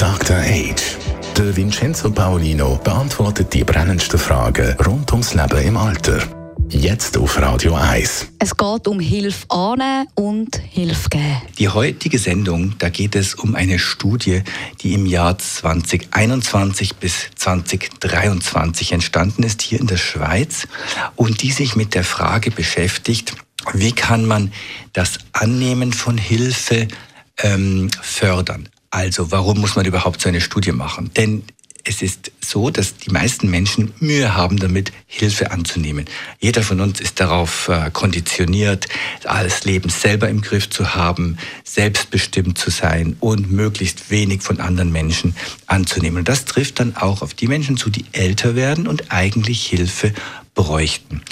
Dr. Age. Der Vincenzo Paolino beantwortet die brennendsten Fragen rund ums Leben im Alter. Jetzt auf Radio 1. Es geht um Hilfe annehmen und Hilfe geben. Die heutige Sendung, da geht es um eine Studie, die im Jahr 2021 bis 2023 entstanden ist, hier in der Schweiz, und die sich mit der Frage beschäftigt, wie kann man das Annehmen von Hilfe ähm, fördern? Also warum muss man überhaupt so eine Studie machen? Denn es ist so, dass die meisten Menschen Mühe haben damit, Hilfe anzunehmen. Jeder von uns ist darauf äh, konditioniert, alles Leben selber im Griff zu haben, selbstbestimmt zu sein und möglichst wenig von anderen Menschen anzunehmen. Und das trifft dann auch auf die Menschen zu, die älter werden und eigentlich Hilfe bräuchten.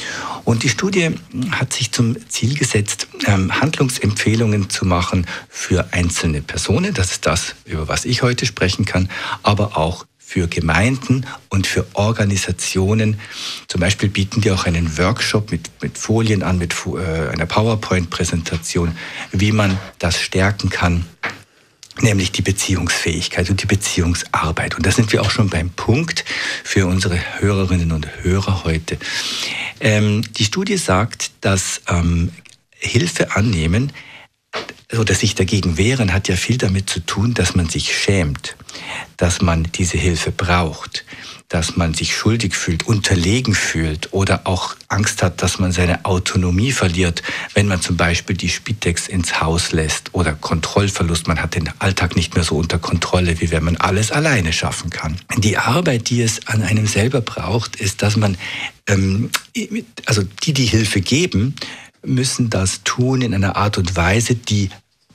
Und die Studie hat sich zum Ziel gesetzt, ähm, Handlungsempfehlungen zu machen für einzelne Personen. Das ist das, über was ich heute sprechen kann, aber auch für Gemeinden und für Organisationen. Zum Beispiel bieten die auch einen Workshop mit, mit Folien an, mit äh, einer PowerPoint-Präsentation, wie man das stärken kann, nämlich die Beziehungsfähigkeit und die Beziehungsarbeit. Und da sind wir auch schon beim Punkt für unsere Hörerinnen und Hörer heute. Ähm, die Studie sagt, dass ähm, Hilfe annehmen oder sich dagegen wehren, hat ja viel damit zu tun, dass man sich schämt, dass man diese Hilfe braucht, dass man sich schuldig fühlt, unterlegen fühlt oder auch Angst hat, dass man seine Autonomie verliert, wenn man zum Beispiel die Spitex ins Haus lässt oder Kontrollverlust. Man hat den Alltag nicht mehr so unter Kontrolle, wie wenn man alles alleine schaffen kann. Die Arbeit, die es an einem selber braucht, ist, dass man, ähm, also die, die Hilfe geben, müssen das tun in einer Art und Weise, die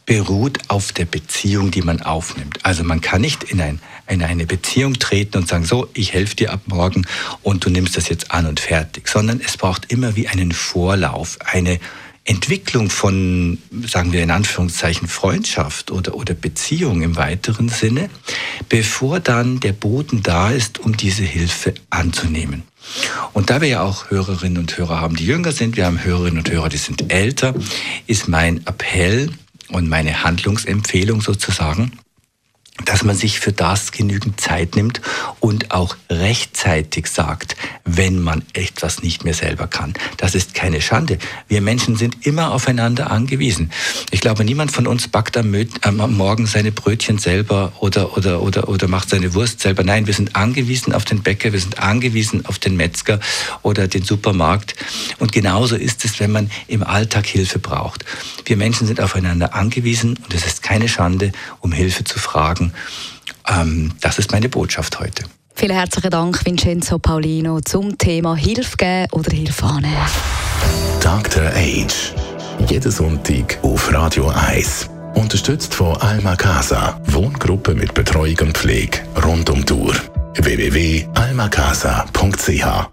beruht auf der Beziehung, die man aufnimmt. Also man kann nicht in, ein, in eine Beziehung treten und sagen, so, ich helfe dir ab morgen und du nimmst das jetzt an und fertig, sondern es braucht immer wie einen Vorlauf, eine Entwicklung von, sagen wir in Anführungszeichen, Freundschaft oder, oder Beziehung im weiteren Sinne, bevor dann der Boden da ist, um diese Hilfe anzunehmen. Und da wir ja auch Hörerinnen und Hörer haben, die jünger sind, wir haben Hörerinnen und Hörer, die sind älter, ist mein Appell und meine Handlungsempfehlung sozusagen, dass man sich für das genügend Zeit nimmt und auch rechtzeitig sagt, wenn man etwas nicht mehr selber kann. Das ist keine Schande. Wir Menschen sind immer aufeinander angewiesen. Ich glaube, niemand von uns backt am, Morgen seine Brötchen selber oder, oder, oder, oder macht seine Wurst selber. Nein, wir sind angewiesen auf den Bäcker, wir sind angewiesen auf den Metzger oder den Supermarkt. Und genauso ist es, wenn man im Alltag Hilfe braucht. Wir Menschen sind aufeinander angewiesen und es ist keine Schande, um Hilfe zu fragen machen. Ähm, das ist meine Botschaft heute. Vielen herzlichen Dank, Vincenzo Paulino, zum Thema Hilfe geben oder Hilfe annehmen. Dr. Age. Jeden Sonntag auf Radio 1. Unterstützt von Alma Casa. Wohngruppe mit Betreuung und Pflege rund um Uhr. www.almacasa.ch